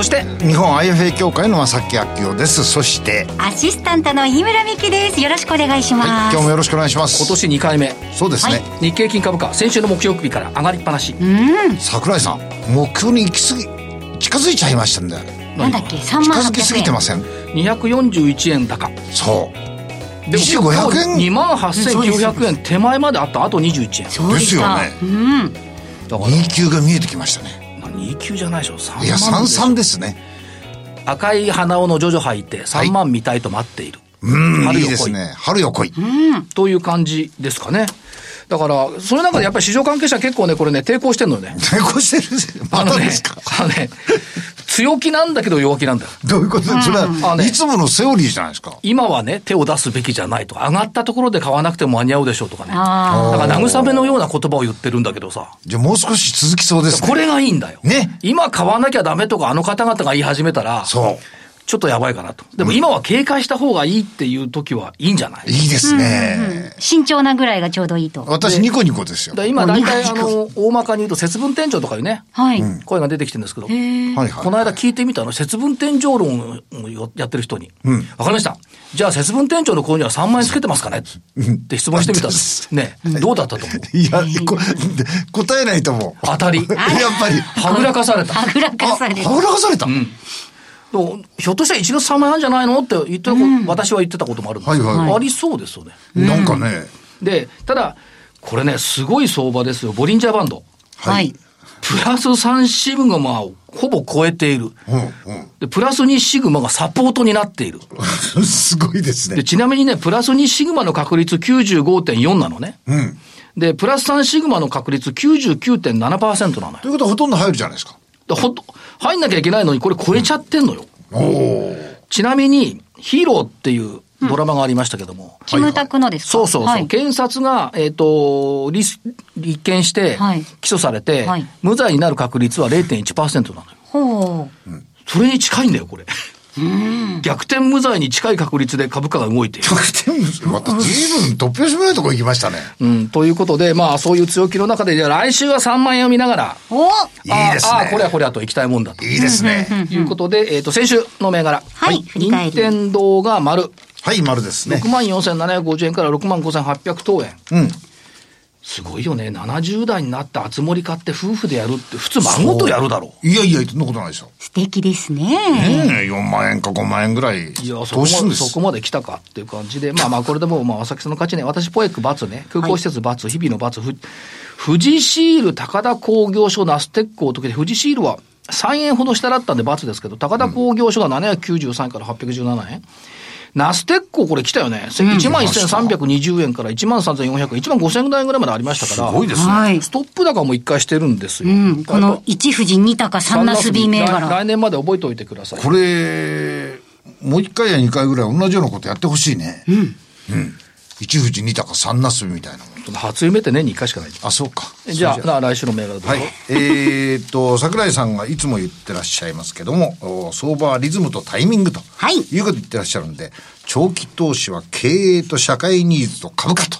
そして日本 IFA 協会の正木明夫です。そしてアシスタントの井村美希です。よろしくお願いします、はい、今日もよろしくお願いします。今年2回目。そうですね、はい、日経金株価先週の木曜日から上がりっぱなし。うん。桜井さん目標に行き過ぎ近づいちゃいましたんだよなんだっけ？3万近づきすぎてません？241円高。そう。でも500円？2万8900円手前まであった。あと21円。そうですよね。うん。だから。2級が見えてきましたね2級じゃないでしょ。3万いや33ですね。赤い鼻緒のジョジョ入って3万見たいと待っている、はい、うん春よ来い。ですね。春よ来い。という感じですかね。だから、その中でやっぱり市場関係者結構ね、これね、抵抗してんのよね。抵抗してるあのね、あのね、強気なんだけど弱気なんだよ。どういうこと？それは、ね、いつものセオリーじゃないですか。今はね、手を出すべきじゃないとか、上がったところで買わなくても間に合うでしょうとかね。だから慰めのような言葉を言ってるんだけどさ。じゃあもう少し続きそうですね。これがいいんだよ。ね。今買わなきゃダメとか、あの方々が言い始めたら。そう。ちょっとやばいかなと。でも今は警戒した方がいいっていう時はいいんじゃない？いいですね、うんうんうん、慎重なぐらいがちょうどいいと。私ニコニコですよ。今大体あの、大まかに言うと節分店長とかいうね、はい、声が出てきてるんですけど、この間聞いてみたの、節分店長論をやってる人に、わ、うん、かりました？じゃあ節分店長の購入は3万円つけてますかね？って質問してみたんです。ね、どうだったと思う？いや、こ答えないと思う。当たり。やっぱり。はぐらかされた。はぐらかされた。はぐらかされた。うんひょっとしたら1月3万円じゃないのって言って、うん、私は言ってたこともあるんですけど、はいはい、ありそうですよね。なんかね。で、ただ、これね、すごい相場ですよ。ボリンジャーバンド。はい。プラス3シグマをほぼ超えている。うんうん、で、プラス2シグマがサポートになっている。すごいですね。で、ちなみにね、プラス2シグマの確率95.4なのね。うん。で、プラス3シグマの確率99.7%なのよ。ということはほとんど入るじゃないですか。ほと、入んなきゃいけないのに、これ超えちゃってんのよ。うん、ちなみに、ヒーローっていうドラマがありましたけども。キムタクのですか？そうそうそう。はい、検察が、えっ、ー、と立、立件して、起訴されて、はい、無罪になる確率は0.1%なのよ。ほう。それに近いんだよ、これ。逆転無罪に近い確率で株価が動いている。逆転無罪？また随分突拍子もないところ行きましたね。うん、ということで、まあそういう強気の中で、じゃ来週は3万円を見ながら、おいいですね。ああ、これはこれはと行きたいもんだと。いいですね。ということで、えっ、ー、と、先週の銘柄。はい。任天堂が丸。はい、丸ですね。6万4750円から6万5800等円。うん。すごいよね。70代になって熱盛買って夫婦でやるって、普通孫とやるだろう。いやいや、そんなことないですよ。素敵ですね。ねえ、4万円か5万円ぐらい。いや、そこまで、そこまで来たかっていう感じで、まあまあ、これでも、まあ、浅木さんの勝ちね。私、ポエック×ね。空港施設×、はい、日々の×、富士シール、高田工業所、ナステックを解けて、富士シールは3円ほど下だったんで×ですけど、高田工業所が793円から817円。うんナステッコこれ来たよね。1万1320円から1万3400円、1万5000円ぐらいまでありましたから。すごいですね。はい、ストップ高も一回してるんですよ。うん、この一富士二高三ナスビ銘柄。来年まで覚えておいてください。これ、もう一回や二回ぐらい同じようなことやってほしいね。うん。うん。一富士二高三ナスビみたいな初夢って年に1回しかないあ、そうか。じゃあ、来週の銘柄どうぞ。はい。えー、っと、桜井さんがいつも言ってらっしゃいますけども、相場はリズムとタイミングと、はい、いうこと言ってらっしゃるんで、長期投資は経営と社会ニーズと株価と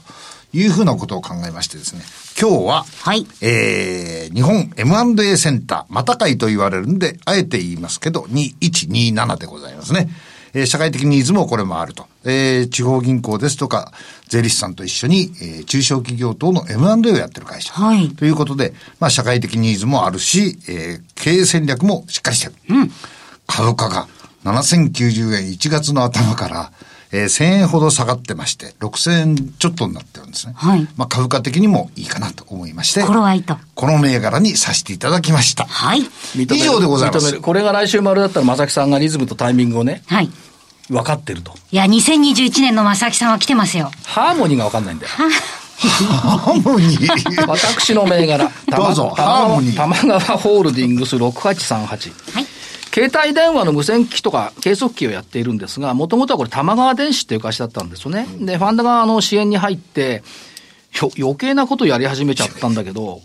いうふうなことを考えましてですね、今日は、はい、えー、日本 M&A センター、また会と言われるんで、あえて言いますけど、2127でございますね。えー、社会的ニーズもこれもあると。えー、地方銀行ですとか、税理士さんと一緒に、えー、中小企業等の M&A をやってる会社。はい。ということで、まあ、社会的ニーズもあるし、えー、経営戦略もしっかりしてる。うん。株価が7090円1月の頭から、えー、1000円ほど下がってまして、6000円ちょっとになってるんですね。はい。まあ、株価的にもいいかなと思いまして、頃合いと。この銘柄にさせていただきました。はい。以上でございます。これが来週丸だったら、正木さんがリズムとタイミングをね、はい。分かってると。いや、2021年の正木さんは来てますよ。ハーモニーが分かんないんだよ。ハーモニー 私の銘柄。どうぞ、ハーモニー。玉川ホールディングス6838。はい。携帯電話の無線機とか計測器をやっているんですが、もともとはこれ玉川電子っていう会社だったんですよね。で、ファンドがあの支援に入って、余計なことやり始めちゃったんだけど、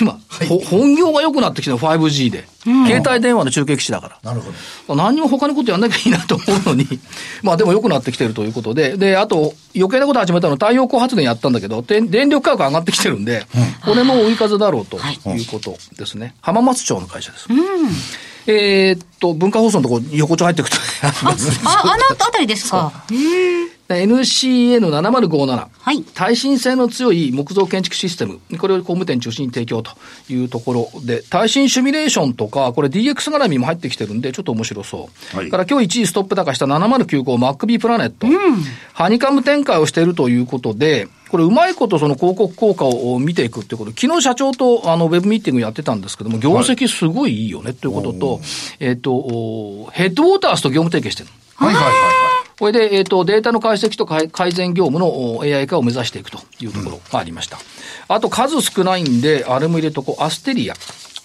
今、はい、本業が良くなってきてる 5G で、うん、携帯電話の中継機種だから。なるほど。何にも他のことやんなきゃいいなと思うのに、まあでも良くなってきてるということで、で、あと余計なこと始めたの太陽光発電やったんだけど、電力価格上がってきてるんで、うん、これも追い風だろうということですね。浜松町の会社です。うんえー、っと、文化放送のところ、横丁入っていくとあ、あ、あのあたりですか。NCN7057。はい。耐震性の強い木造建築システム。これを工務店中心に提供というところで、耐震シミュレーションとか、これ DX 絡みも入ってきてるんで、ちょっと面白そう。はい。から今日1位ストップ高した7095 MacB プラネット。うん。ハニカム展開をしているということで、これうまいことその広告効果を見ていくってこと、昨日社長とあのウェブミーティングやってたんですけども、業績すごいいいよねということと、はい、えっ、と、ヘッドウォーターズと業務提携してる。はいはいはいはい。これで、えっ、ー、と、データの解析と改善業務の AI 化を目指していくというところがありました。うん、あと、数少ないんで、あれも入れとこう、アステリア。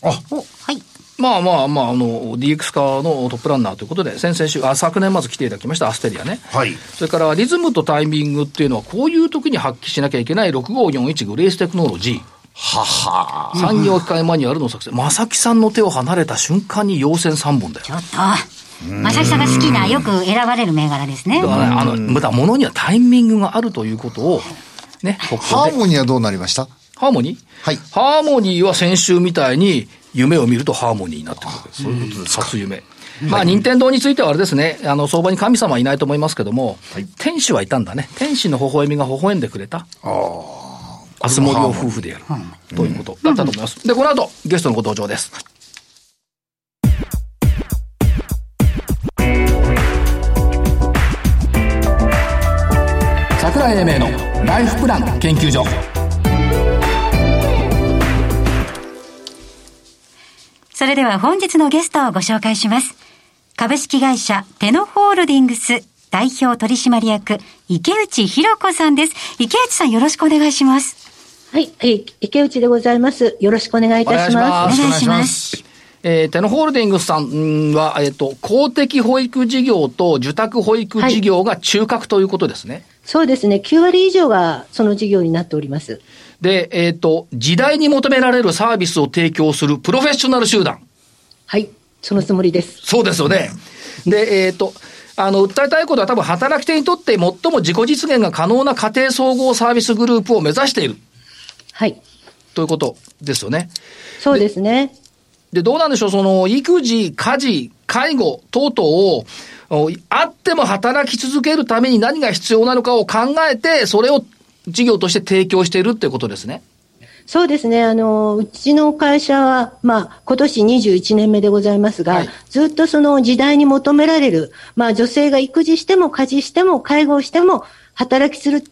あ、はい。まあまあまあ、あの、DX 化のトップランナーということで、先々週、あ、昨年まず来ていただきました、アステリアね。はい。それから、リズムとタイミングっていうのは、こういう時に発揮しなきゃいけない6541グレーステクノロジー。はは産業機械マニュアルの作成。正木さんの手を離れた瞬間に陽線3本だよ。ちょっと。正木さんが好きな、よく選ばれる銘柄ですね。だからね、あの、また物にはタイミングがあるということを、ね、ハーモニーはどうなりました？ハーモニー？はい。ハーモニーは先週みたいに、夢を見るとハーモニーになってくる。そういうことです初夢。まあ、任天堂についてはあれですね、あの、相場に神様はいないと思いますけども、はい、天使はいたんだね。天使の微笑みが微笑んでくれた。ああ。あつ森を夫婦でやる。ということだったと思います。で、この後、ゲストのご登場です。桜井英明のライフプラン研究所それでは本日のゲストをご紹介します株式会社テノホールディングス代表取締役池内博子さんです池内さんよろしくお願いしますはい、池内でございます。よろしくお願いいたします。お願いします。えー、テノホールディングスさんは、えっ、ー、と、公的保育事業と受託保育事業が中核ということですね。はい、そうですね。9割以上がその事業になっております。で、えっ、ー、と、時代に求められるサービスを提供するプロフェッショナル集団。はい。そのつもりです。そうですよね。で、えっ、と、あの、訴えたいことは多分働き手にとって最も自己実現が可能な家庭総合サービスグループを目指している。はい。ということですよね。そうですね。で、どうなんでしょう、その、育児、家事、介護等々を、あっても働き続けるために何が必要なのかを考えて、それを事業として提供しているっていうことですね。そうですね。あの、うちの会社は、まあ、今年21年目でございますが、はい、ずっとその時代に求められる、まあ、女性が育児しても家事しても介護しても、働きする、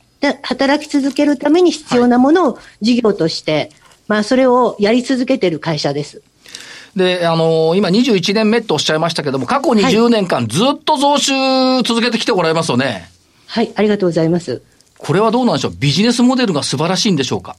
働き続けるために必要なものを事業として、はい、まあ、それをやり続けている会社です。で、あのー、今21年目とおっしゃいましたけども、過去20年間ずっと増収続けてきておられますよね。はい、ありがとうございます。これはどうなんでしょう？ビジネスモデルが素晴らしいんでしょうか？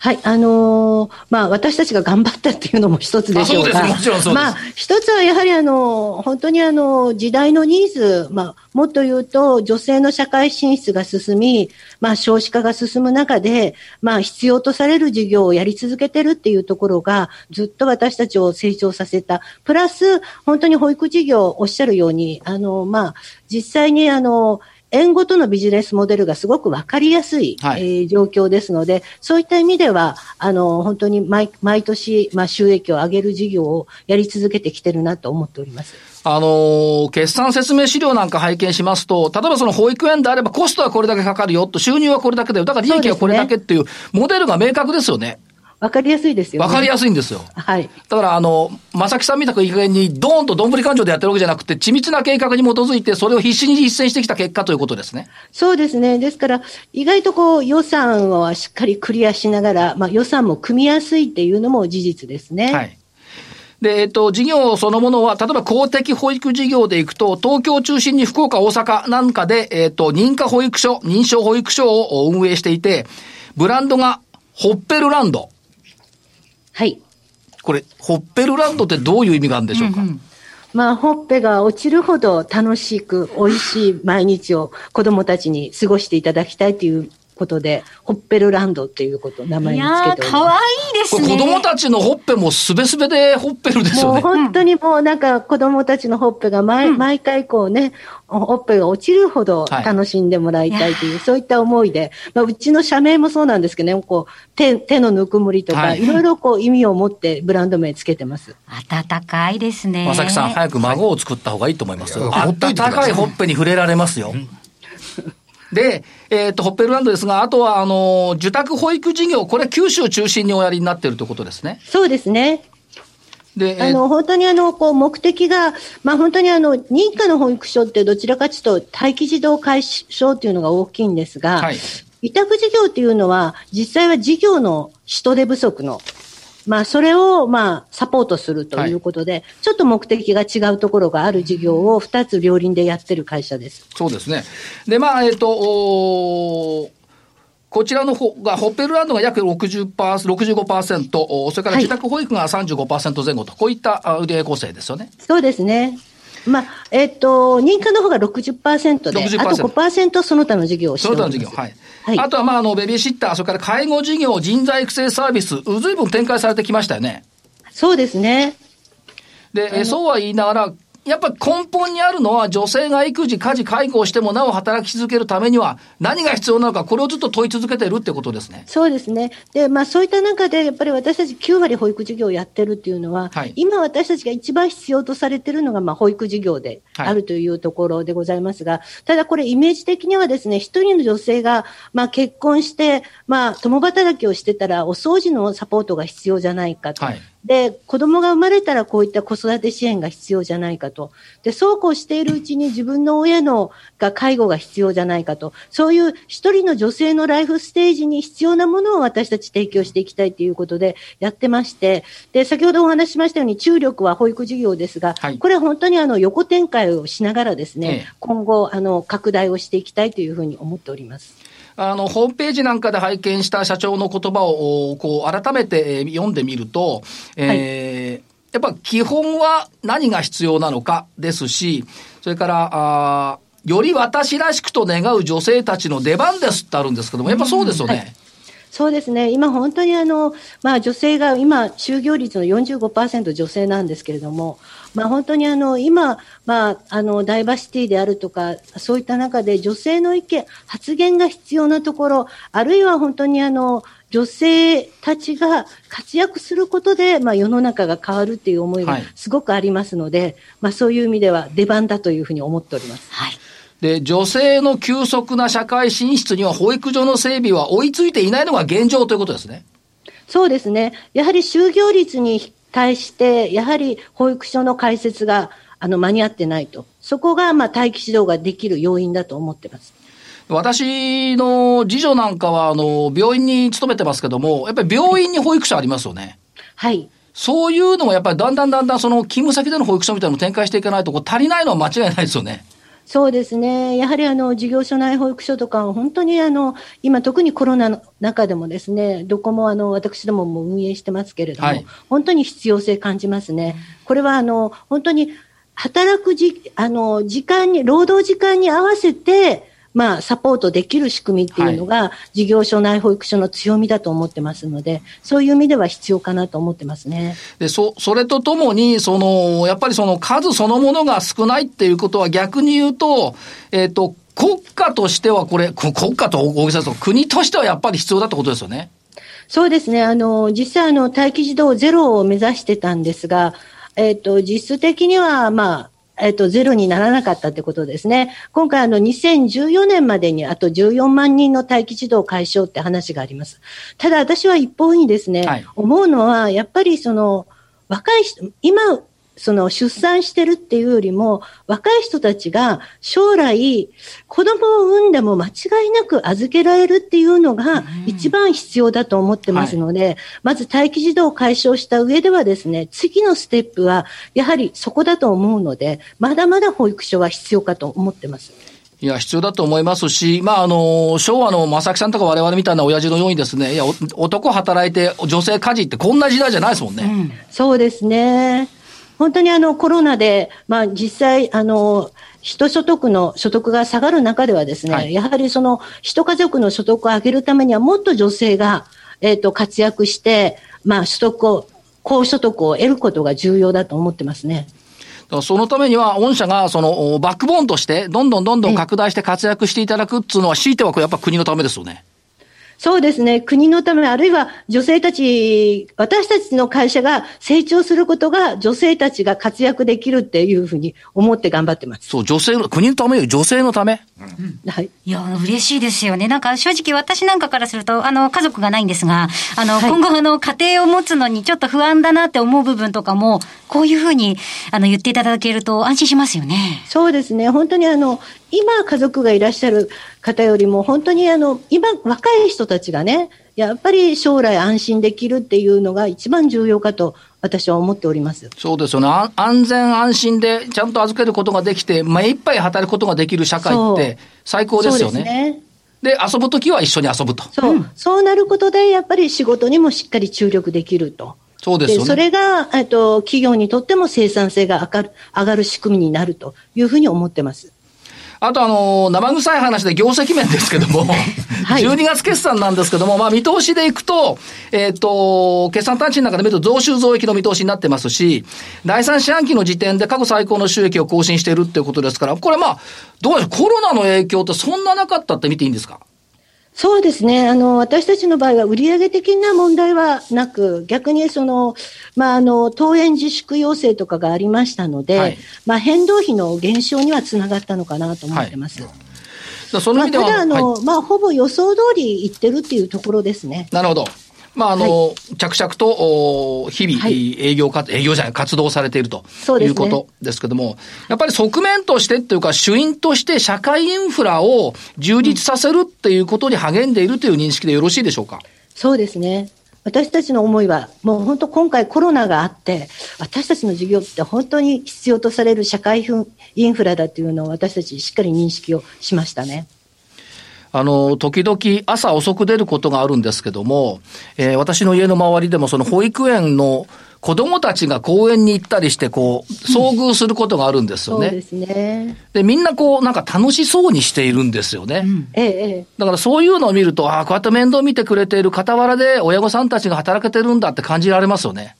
はい、あのー、まあ、私たちが頑張ったっていうのも一つでしょうが、もちろんそう。まあ、一つはやはりあの、本当にあの、時代のニーズ、まあ、もっと言うと、女性の社会進出が進み、まあ、少子化が進む中で、まあ、必要とされる事業をやり続けてるっていうところが、ずっと私たちを成長させた。プラス、本当に保育事業、おっしゃるように、あの、まあ、実際にあの、円ごとのビジネスモデルがすごく分かりやすい、はい、えー、状況ですので、そういった意味では、あの、本当に毎毎年、まあ、収益を上げる事業をやり続けてきてるなと思っております。あの決算説明資料なんか拝見しますと、例えばその保育園であればコストはこれだけかかるよと、収入はこれだけだよ、だから利益はこれだけっていう、モデルが明確ですよね。わかりやすいですよ、ね。わかりやすいんですよ。はい。だから、あの、正木さんみたくいい加減に、ドーンとどんぶり勘定でやってるわけじゃなくて、緻密な計画に基づいて、それを必死に実践してきた結果ということですね。そうですね。ですから、意外とこう、予算はしっかりクリアしながら、まあ、予算も組みやすいっていうのも事実ですね。はい。で、えっと、事業そのものは、例えば公的保育事業でいくと、東京を中心に福岡、大阪なんかで、えっと、認可保育所、認証保育所を運営していて、ブランドがホッペルランド。はい。これ、ホッペルランドってどういう意味があるんでしょうか、うんうんまあ、ほっぺが落ちるほど楽しく、美味しい毎日を子供たちに過ごしていただきたいということで、ホッペルランドっていうことを名前につけております。いやかわいいですね。子供たちのほっぺもすべすべでホッペルですよね。もう本当にもうなんか子供たちのほっぺが毎,、毎回こうね、ほっぺが落ちるほど楽しんでもらいたいという、はい、そういった思いで、まあ、うちの社名もそうなんですけどね、こう手手のぬくもりとか、はい、いろいろこう意味を持ってブランド名つけてます。暖かいですね。まさきさん、早く孫を作った方がいいと思いますよ。暖かいほっぺに触れられますよ。で、えっ、ー、と、ホッペルランドですが、あとは、あの、受託保育事業、これ九州中心におやりになっているということですね。そうですね。で、あの、本当にあの、こう、目的が、まあ本当にあの、認可の保育所ってどちらかというと、待機児童解消っていうのが大きいんですが、はい、委託事業っていうのは、実際は事業の人手不足のまあ、それを、まあ、サポートするということで、はい、ちょっと目的が違うところがある事業を2つ両輪でやってる会社です。そうですね。で、まあ、えっ、ー、と、こちらの方が、ホッペルランドが約60%、65%、それから自宅保育が35%前後と、こういった売上構成ですよね。そうですね。まあ、えっ、ー、と、認可の方が60%で、60%あと5%その他の事業をしております。その他の事業。はい。はい、あとは、まあ、あの、ベビーシッター、それから介護事業、人材育成サービス、ずいぶん展開されてきましたよね。そうですね。で、そうは言いながら、やっぱり根本にあるのは、女性が育児、家事、介護をしてもなお働き続けるためには、何が必要なのか、これをずっと問い続けてるってことですね。そうですね。で、まあ、そういった中で、やっぱり私たち9割保育事業をやってるっていうのは、はい、今私たちが一番必要とされてるのが、まあ、保育事業であるというところでございますが、はい、ただこれ、イメージ的にはですね、一人の女性が、まあ、結婚して、まあ、共働きをしてたら、お掃除のサポートが必要じゃないかと。はいで、子供が生まれたらこういった子育て支援が必要じゃないかと。で、そうこうしているうちに自分の親のが介護が必要じゃないかと。そういう一人の女性のライフステージに必要なものを私たち提供していきたいということでやってまして、で、先ほどお話ししましたように注力は保育事業ですが、はい、これ本当にあの横展開をしながらですね、ええ、今後あの拡大をしていきたいというふうに思っております。あの、ホームページなんかで拝見した社長の言葉を、こう、改めて読んでみると、えー、はいやっぱ基本は何が必要なのかですし、それから、あより私らしくと願う女性たちの出番ですってあるんですけども、やっぱそうですよね。はいそうですね、今、本当にあの、まあ、女性が今、就業率の45%女性なんですけれども、まあ、本当にあの今、まあ、あのダイバーシティであるとか、そういった中で女性の意見、発言が必要なところ、あるいは本当にあの女性たちが活躍することで、まあ、世の中が変わるっていう思いがすごくありますので、はい、まあ、そういう意味では出番だというふうに思っております。はいで、女性の急速な社会進出には保育所の整備は追いついていないのが現状ということですね。そうですね。やはり就業率に対して、やはり保育所の開設があの間に合ってないと。そこが、まあ、待機指導ができる要因だと思ってます。私の次女なんかは、あの、病院に勤めてますけども、やっぱり病院に保育所ありますよね。はい。そういうのもやっぱりだんだんだんだんその勤務先での保育所みたいなのを展開していかないと、こう足りないのは間違いないですよね。そうですね。やはりあの事業所内保育所とか本当にあの今特にコロナの中でもですね、どこもあの私どもも運営してますけれども、はい、本当に必要性感じますね。これはあの本当に働くじあの時間に労働時間に合わせてまあ、サポートできる仕組みっていうのが、事業所内保育所の強みだと思ってますので、そういう意味では必要かなと思ってますね。で、そ、それとともに、その、やっぱりその数そのものが少ないっていうことは逆に言うと、えっ、ー、と、国家としてはこれ、国家と大げさです国としてはやっぱり必要だってことですよね。そうですね。あの、実際あの、待機児童ゼロを目指してたんですが、えっ、ー、と、実質的には、まあ、えっと、ゼロにならなかったってことですね。今回、あの、2014年までにあと14万人の待機児童解消って話があります。ただ、私は一方にですね、はい、思うのは、やっぱりその、若い人、今その出産してるっていうよりも、若い人たちが将来、子供を産んでも間違いなく預けられるっていうのが一番必要だと思ってますので、はい、まず待機児童を解消した上ではですね、次のステップはやはりそこだと思うので、まだまだ保育所は必要かと思ってます。いや、必要だと思いますし、まあ、あの、昭和の正木さんとか我々みたいな親父のようにですね、いや、男働いて女性家事ってこんな時代じゃないですもんね。うん、そうですね。本当にあの、コロナで、まあ、実際、あの、人所得の所得が下がる中ではですね、はい、やはりその、一家族の所得を上げるためには、もっと女性が、えっ、ー、と、活躍して、まあ、所得を、高所得を得ることが重要だと思ってますね。そのためには、御社がそのバックボーンとして、どんどんどんどん拡大して活躍していただくっていうのは、強いてはこれやっぱ国のためですよね。そうですね。国のため、あるいは女性たち、私たちの会社が成長することが女性たちが活躍できるっていうふうに思って頑張ってます。そう、女性の、国のためよ女性のため。うん、はい。いや、嬉しいですよね。なんか正直私なんかからすると、あの、家族がないんですが、あの、はい、今後あの、家庭を持つのにちょっと不安だなって思う部分とかも、こういうふうに、あの、言っていただけると安心しますよね。そうですね。本当にあの、今家族がいらっしゃる方よりも、本当にあの、今若い人たちがね、やっぱり将来安心できるっていうのが一番重要かと私は思っております。そうですよね。安全安心でちゃんと預けることができて、目いっぱい働くことができる社会って最高ですよね。そうですね。で、遊ぶときは一緒に遊ぶと。そう、うん、そうなることで、やっぱり仕事にもしっかり注力できると。そうですよね。それが、えっと、企業にとっても生産性が上がる上がる仕組みになるというふうに思ってます。あとあの、生臭い話で業績面ですけども、はい、12月決算なんですけども、まあ見通しでいくと、えっ、ー、と、決算単値の中で見ると増収増益の見通しになってますし、第三四半期の時点で過去最高の収益を更新しているっていうことですから、これまあ、どうでしょう、コロナの影響ってそんななかったって見ていいんですか？そうですね。あの、私たちの場合は売上的な問題はなく、逆にその、まあ、あの、登園自粛要請とかがありましたので、はい、まあ、変動費の減少にはつながったのかなと思ってます。はいそのまあ、ただあの、はい、まあ、ほぼ予想通りいってるっていうところですね。なるほど。まあ、あの、はい、着々と、日々、営業活、営業じゃない、活動されているということですけども、ね、やっぱり側面としてっていうか、主因として社会インフラを充実させるっていうことに励んでいるという認識でよろしいでしょうか？そうですね。私たちの思いは、もう本当今回コロナがあって、私たちの事業って本当に必要とされる社会インフラだというのを私たちしっかり認識をしましたね。あの、時々朝遅く出ることがあるんですけども、えー、私の家の周りでもその保育園の子供たちが公園に行ったりして、こう、遭遇することがあるんですよね。そうですね。で、みんなこう、なんか楽しそうにしているんですよね。うん、ええ。だからそういうのを見ると、ああ、こうやって面倒見てくれている傍らで親御さんたちが働けてるんだって感じられますよね。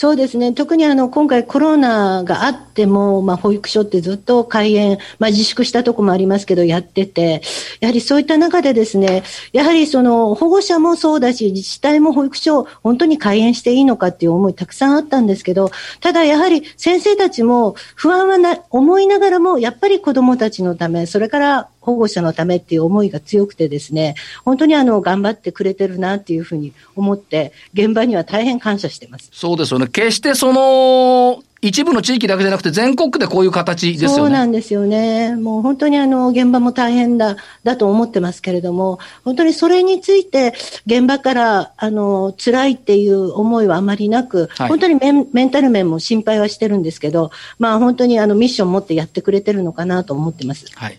そうですね。特にあの、今回コロナがあっても、まあ、保育所ってずっと開園、まあ、自粛したとこもありますけど、やってて、やはりそういった中でですね、やはりその、保護者もそうだし、自治体も保育所を本当に開園していいのかっていう思いたくさんあったんですけど、ただやはり先生たちも不安はな、思いながらも、やっぱり子供たちのため、それから保護者のためっていう思いが強くてですね、本当にあの、頑張ってくれてるなっていうふうに思って、現場には大変感謝してます。そうですよね。決してその、一部の地域だけじゃなくて全国でこういう形ですよね。そうなんですよね。もう本当にあの、現場も大変だ、だと思ってますけれども、本当にそれについて現場からあの、辛いっていう思いはあまりなく、はい、本当にメンメンタル面も心配はしてるんですけど、まあ本当にあの、ミッション持ってやってくれてるのかなと思ってます。はい。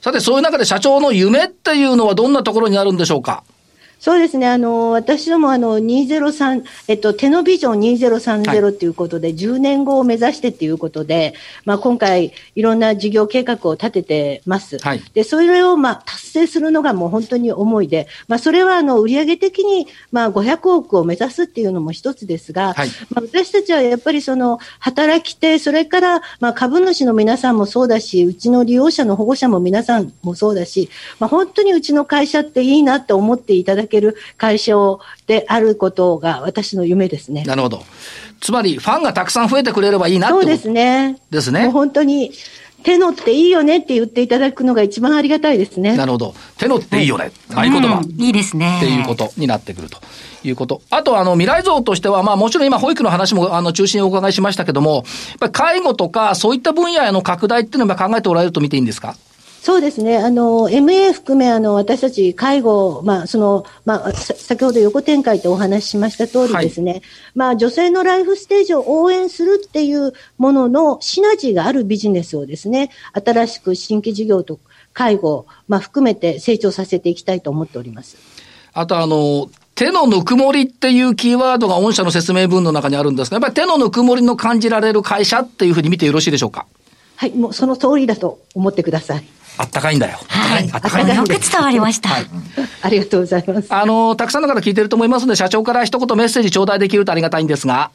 さて、そういう中で社長の夢っていうのはどんなところにあるんでしょうか？そうですね。あの、私どもあの、203、えっと、テノビジョン2030っていうことで、はい、10年後を目指してっていうことで、まあ、今回、いろんな事業計画を立ててます。はい、で、それを、まあ、達成するのがもう本当に思いで、まあ、それは、あの、売上的に、まあ、500億を目指すっていうのも一つですが、はい、まあ、私たちはやっぱりその、働き手、それから、まあ、株主の皆さんもそうだし、うちの利用者の保護者も皆さんもそうだし、まあ、本当にうちの会社っていいなって思っていただける会社であることが私の夢ですね。なるほど。つまり、ファンがたくさん増えてくれればいいなってそうですね。ですね。もう本当に、手のっていいよねって言っていただくのが一番ありがたいですね。なるほど。手のっていいよね。はい、合言葉、うん。いいですね。っていうことになってくるということ。あと、あの、未来像としては、まあもちろん今保育の話も、あの、中心にお伺いしましたけども、やっぱり介護とかそういった分野への拡大っていうのは考えておられると見ていいんですか？そうですね。あの、MA 含め、あの、私たち介護、まあ、その、まあ、先ほど横展開とお話ししました通りですね、はい、まあ、女性のライフステージを応援するっていうもののシナジーがあるビジネスをですね、新しく新規事業と介護、まあ、含めて成長させていきたいと思っております。あと、あの、手のぬくもりっていうキーワードが御社の説明文の中にあるんですが、やっぱり手のぬくもりの感じられる会社っていうふうに見てよろしいでしょうか？はい、もうその通りだと思ってください。あったかいんだよ。はい。あったかいんだよ。よく伝わりました。はい。ありがとうございます。あの、たくさんの方聞いてると思いますので、社長から一言メッセージ頂戴できるとありがたいんですが。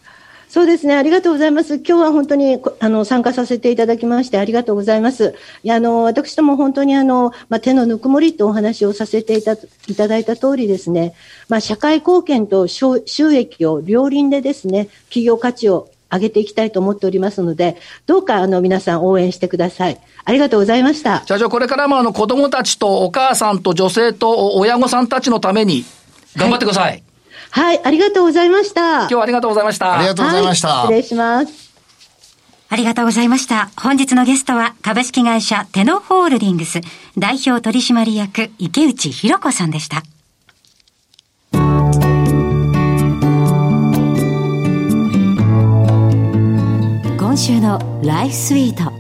そうですね。ありがとうございます。今日は本当に、あの、参加させていただきましてありがとうございます。いや、あの、私ども本当にあの、まあ、手のぬくもりとお話をさせていたいただいた通りですね、まあ、社会貢献と収益を両輪でですね、企業価値を上げていきたいと思っておりますので、どうかあの皆さん応援してください。ありがとうございました。社長、これからもあの子供たちとお母さんと女性と親御さんたちのために頑張ってください。はい、はい、ありがとうございました。今日はありがとうございました。ありがとうございました。はい、失礼します。ありがとうございました。本日のゲストは株式会社テノホールディングス代表取締役池内博子さんでした。今週のライフスイート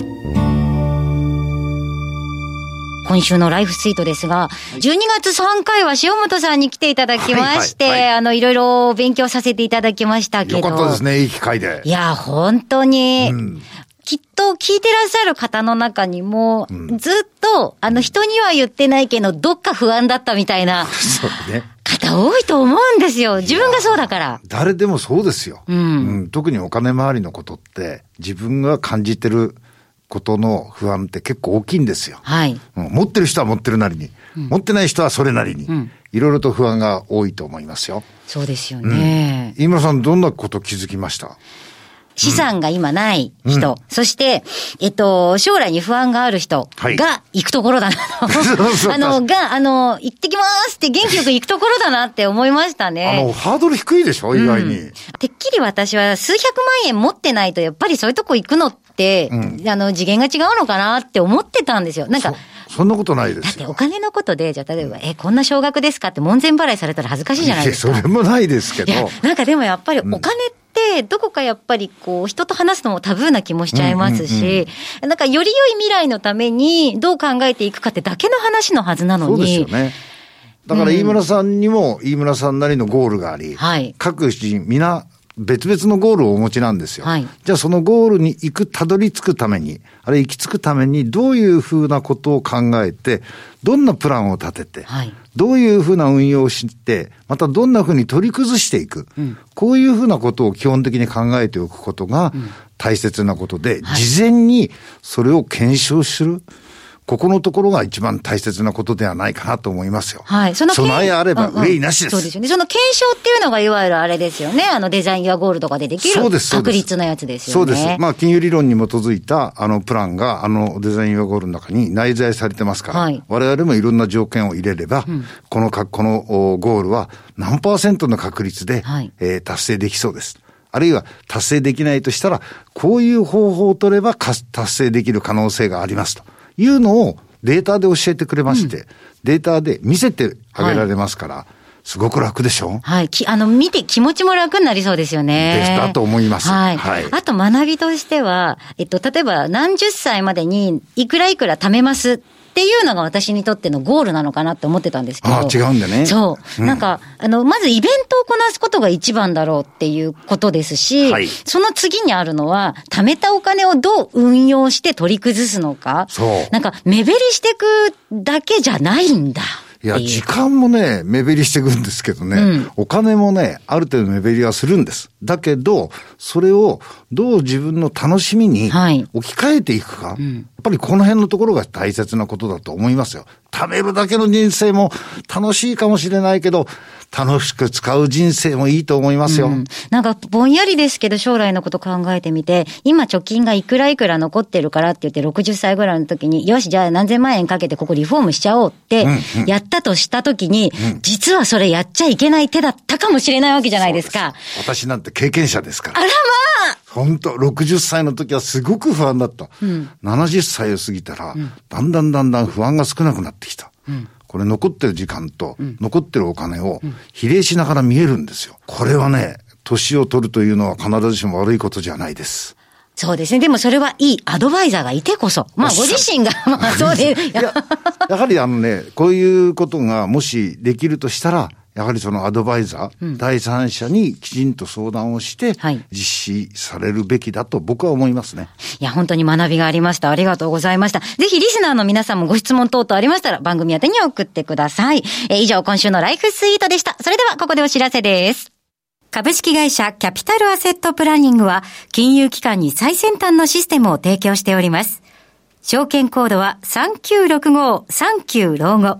今週のライフスイートですが、12月3回は塩本さんに来ていただきまして、はいはいはい、あの、いろいろ勉強させていただきましたけど。よかったですね、いい機会で。いや、本当に。うんきっと聞いてらっしゃる方の中にも、ずっと、あの、人には言ってないけど、どっか不安だったみたいな。そうね。方多いと思うんですよ。自分がそうだから。誰でもそうですよ。うん、うん。特にお金回りのことって、自分が感じてることの不安って結構大きいんですよ。はい。うん、持ってる人は持ってるなりに、うん、持ってない人はそれなりに、いろいろと不安が多いと思いますよ。そうですよね。うん、飯村さん、どんなこと気づきました？資産が今ない人、うん、そして、えっと、将来に不安がある人が行くところだなと。あの、が、あの、行ってきますって元気よく行くところだなって思いましたね。あの、ハードル低いでしょ？意外に、うん、てっきり私は数百万円持ってないと、やっぱりそういうとこ行くのって、うん、あの、次元が違うのかなって思ってたんですよ。なんか、そんなことないですだってお金のことで、じゃあ例えば、え、こんな少額ですかって門前払いされたら恥ずかしいじゃないですか。それもないですけど。なんかでもやっぱりお金って、どこかやっぱりこう、人と話すのもタブーな気もしちゃいますし、なんかより良い未来のためにどう考えていくかってだけの話のはずなのに。そうですよね。だから飯村さんにも飯村さんなりのゴールがあり、はい、各人皆別々のゴールをお持ちなんですよ。はい、じゃあそのゴールに行く、たどり着くために、あれ行き着くためにどういうふうなことを考えて、どんなプランを立てて、はい、どういうふうな運用をして、またどんなふうに取り崩していく、うん、こういうふうなことを基本的に考えておくことが大切なことで、うんはい、事前にそれを検証する。ここのところが一番大切なことではないかなと思いますよ。はい。その備えあれば憂いなしです、うんうん、そうですよね。その検証っていうのがいわゆるあれですよね。あのデザインやゴールドがでできるそうです確率のやつですよね。そうです。まあ金融理論に基づいたあのプランがあのデザインやゴールの中に内在されてますから、はい、我々もいろんな条件を入れれば、うん、このか、このゴールは何パーセントの確率で、はい、えー、達成できそうです。あるいは達成できないとしたら、こういう方法を取れば達成できる可能性がありますというのをデータで教えてくれまして、うん、データで見せてあげられますから、はいすごく楽でしょ？はい。き、あの、見て気持ちも楽になりそうですよね。でしたと思います。はい。はい、あと学びとしては、えっと、例えば何十歳までにいくらいくら貯めますっていうのが私にとってのゴールなのかなって思ってたんですけど。ああ、違うんだね。そう。うん、なんか、あの、まずイベントをこなすことが一番だろうっていうことですし、はい、その次にあるのは、貯めたお金をどう運用して取り崩すのか。そう。なんか、目減りしていくだけじゃないんだ。いや、時間もね、目減りしていくんですけどね、うん、お金もね、ある程度目減りはするんです。だけど、それをどう自分の楽しみに置き換えていくか、はいうん、やっぱりこの辺のところが大切なことだと思いますよ。貯めるだけの人生も楽しいかもしれないけど、楽しく使う人生もいいと思いますよ。うん、なんかぼんやりですけど将来のこと考えてみて、今貯金がいくらいくら残ってるからって言って60歳ぐらいの時に、よし、じゃあ何千万円かけてここリフォームしちゃおうってやったとした時に、うんうん、実はそれやっちゃいけない手だったかもしれないわけじゃないですか。私なんて経験者ですから。あらまあ本当60歳の時はすごく不安だった。70歳を過ぎたら、だんだんだんだん不安が少なくなってきた。これ残ってる時間と、残ってるお金を比例しながら見えるんですよ。これはね、年を取るというのは必ずしも悪いことじゃないです。そうですね。でもそれはいいアドバイザーがいてこそ。まあご自身が、まあそうで、やはりあのね、こういうことがもしできるとしたら、やはりそのアドバイザー、第三者にきちんと相談をしてはい、実施されるべきだと僕は思いますね。いや、本当に学びがありました。ありがとうございました。ぜひリスナーの皆さんもご質問等々ありましたら番組宛てに送ってください。えー以上、今週のライフスイートでした。それではここでお知らせです。株式会社キャピタルアセットプランニングは金融機関に最先端のシステムを提供しております。証券コードは3965-39老後。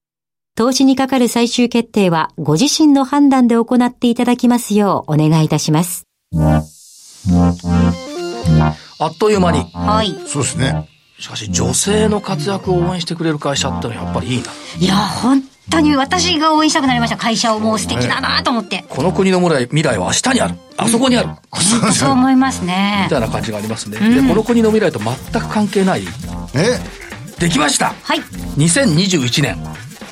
投資にかかる最終決定は、ご自身の判断で行っていただきますようお願いいたします。あっという間に。はい。そうですね。しかし女性の活躍を応援してくれる会社ってのはやっぱりいいな。いや、本当に私が応援したくなりました。会社をもう素敵だなと思って。この国の未来未来は明日にある。あそこにある。そう思いますね み。たいな感じがありますね。で、この国の未来と全く関係ない。え？できましたはい。2021年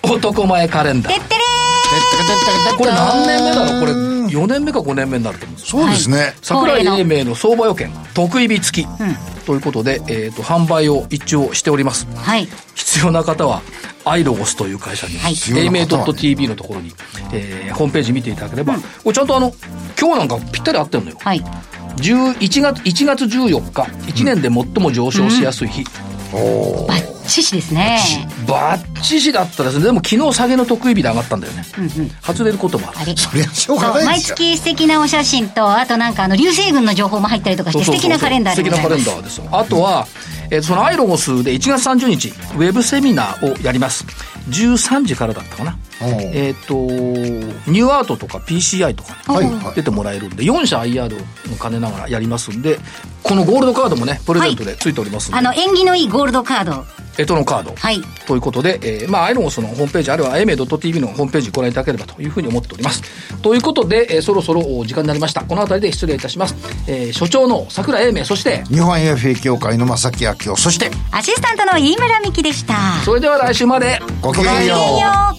男前カレンダー。てってれこれ何年目だろう？これ4年目か5年目になると思うんですよ。そうですね。桜井英明の相場予見。得意日付。き、ということで、えー、と販売を一応しております。ーはい。必要な方はアイロゴスという会社に、はい。英明 .tv のところに、えーホームページ見ていただければ、これちゃんとあの今日なんかぴったり合ってるのよ。はい。11月1月14日。1年で最も上昇しやすい日、バッチシですね。バッチシだったですね。でも昨日下げの得意日で上がったんだよね、外れることもある。あれ。そりゃしょうがないですよ。月素敵なお写真と、あとなんかあの、流星群の情報も入ったりとかして、素敵なカレンダーで素敵なカレン。ダーです。よあとは、えーそのアイロゴスで1月30日ウェブセミナーをやります13時からだったかなえっ、とニューアートとか PCI とかね、はいはい出てもらえるんで4社 IR を兼ねながらやりますんでこのゴールドカードもねプレゼントでついておりますんで、あの、縁起のいいゴールドカード。エトのカード、はい。ということで、えーまあ、アイロゴスのホームページ、あるいは AMA.tv のホームページご覧いただければというふうに思っております。ということで、えーそろそろお時間になりました。この辺りで失礼いたします。えー所長の桜英明、そして、日本 IFA 協会の正木明夫、そして、アシスタントの飯村美希でした。それでは来週まで。ご好想